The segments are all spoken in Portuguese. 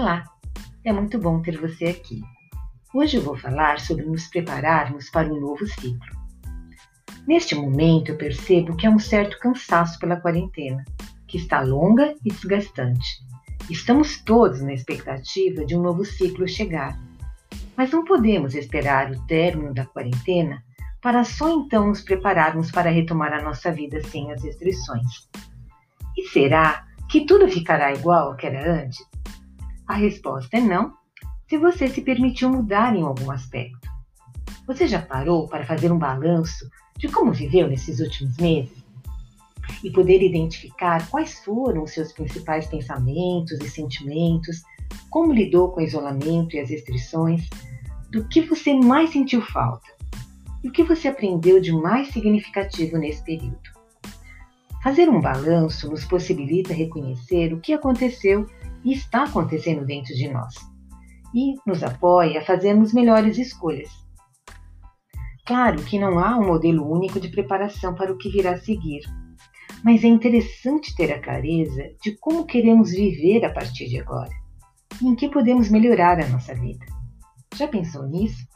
Olá, é muito bom ter você aqui. Hoje eu vou falar sobre nos prepararmos para um novo ciclo. Neste momento eu percebo que há um certo cansaço pela quarentena, que está longa e desgastante. Estamos todos na expectativa de um novo ciclo chegar. Mas não podemos esperar o término da quarentena para só então nos prepararmos para retomar a nossa vida sem as restrições. E será que tudo ficará igual ao que era antes? A resposta é não, se você se permitiu mudar em algum aspecto. Você já parou para fazer um balanço de como viveu nesses últimos meses? E poder identificar quais foram os seus principais pensamentos e sentimentos, como lidou com o isolamento e as restrições, do que você mais sentiu falta e o que você aprendeu de mais significativo nesse período. Fazer um balanço nos possibilita reconhecer o que aconteceu e está acontecendo dentro de nós e nos apoia a fazermos melhores escolhas. Claro que não há um modelo único de preparação para o que virá a seguir, mas é interessante ter a clareza de como queremos viver a partir de agora e em que podemos melhorar a nossa vida. Já pensou nisso?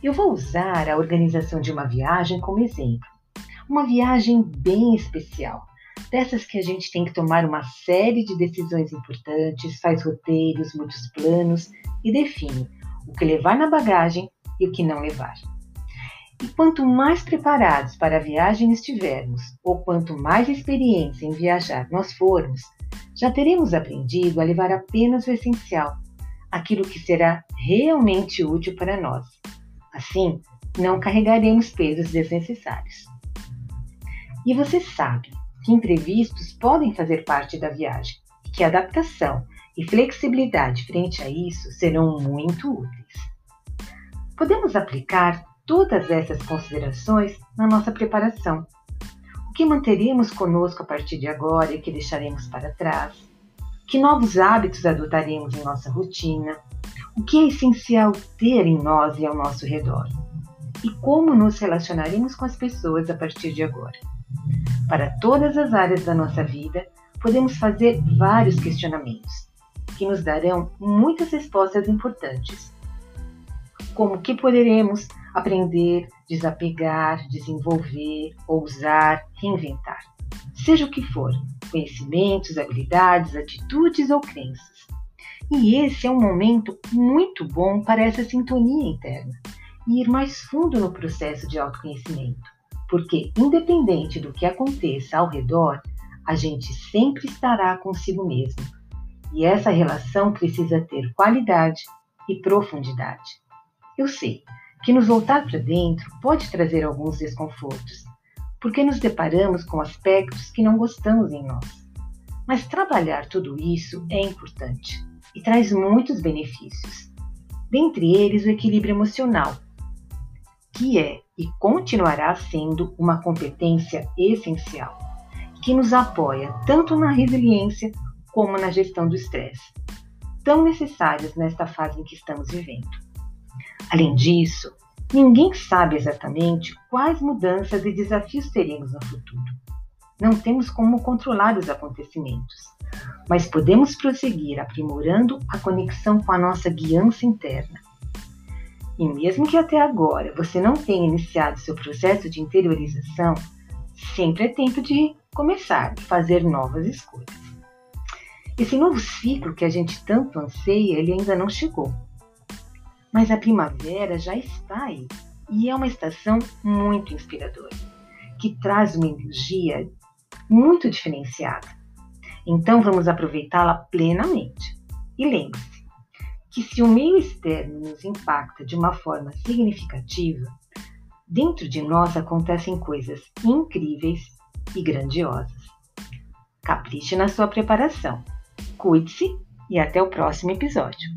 Eu vou usar a organização de uma viagem como exemplo. Uma viagem bem especial, dessas que a gente tem que tomar uma série de decisões importantes, faz roteiros, muitos planos e define o que levar na bagagem e o que não levar. E quanto mais preparados para a viagem estivermos, ou quanto mais experiência em viajar nós formos, já teremos aprendido a levar apenas o essencial, aquilo que será realmente útil para nós. Assim, não carregaremos pesos desnecessários. E você sabe que imprevistos podem fazer parte da viagem e que adaptação e flexibilidade frente a isso serão muito úteis. Podemos aplicar todas essas considerações na nossa preparação. O que manteremos conosco a partir de agora e que deixaremos para trás? Que novos hábitos adotaremos em nossa rotina? O que é essencial ter em nós e ao nosso redor? E como nos relacionaremos com as pessoas a partir de agora? Para todas as áreas da nossa vida, podemos fazer vários questionamentos que nos darão muitas respostas importantes. Como que poderemos aprender, desapegar, desenvolver, ousar, reinventar. Seja o que for, conhecimentos, habilidades, atitudes ou crenças. E esse é um momento muito bom para essa sintonia interna e ir mais fundo no processo de autoconhecimento porque, independente do que aconteça ao redor, a gente sempre estará consigo mesmo. E essa relação precisa ter qualidade e profundidade. Eu sei que nos voltar para dentro pode trazer alguns desconfortos, porque nos deparamos com aspectos que não gostamos em nós. Mas trabalhar tudo isso é importante e traz muitos benefícios. Dentre eles, o equilíbrio emocional, que é e continuará sendo uma competência essencial, que nos apoia tanto na resiliência como na gestão do estresse, tão necessárias nesta fase em que estamos vivendo. Além disso, ninguém sabe exatamente quais mudanças e desafios teremos no futuro. Não temos como controlar os acontecimentos, mas podemos prosseguir aprimorando a conexão com a nossa guiança interna e mesmo que até agora você não tenha iniciado seu processo de interiorização, sempre é tempo de começar a fazer novas escolhas. Esse novo ciclo que a gente tanto anseia, ele ainda não chegou. Mas a primavera já está aí e é uma estação muito inspiradora, que traz uma energia muito diferenciada. Então vamos aproveitá-la plenamente. E lembre-se, que se o meio externo nos impacta de uma forma significativa, dentro de nós acontecem coisas incríveis e grandiosas. Capriche na sua preparação. Cuide-se e até o próximo episódio.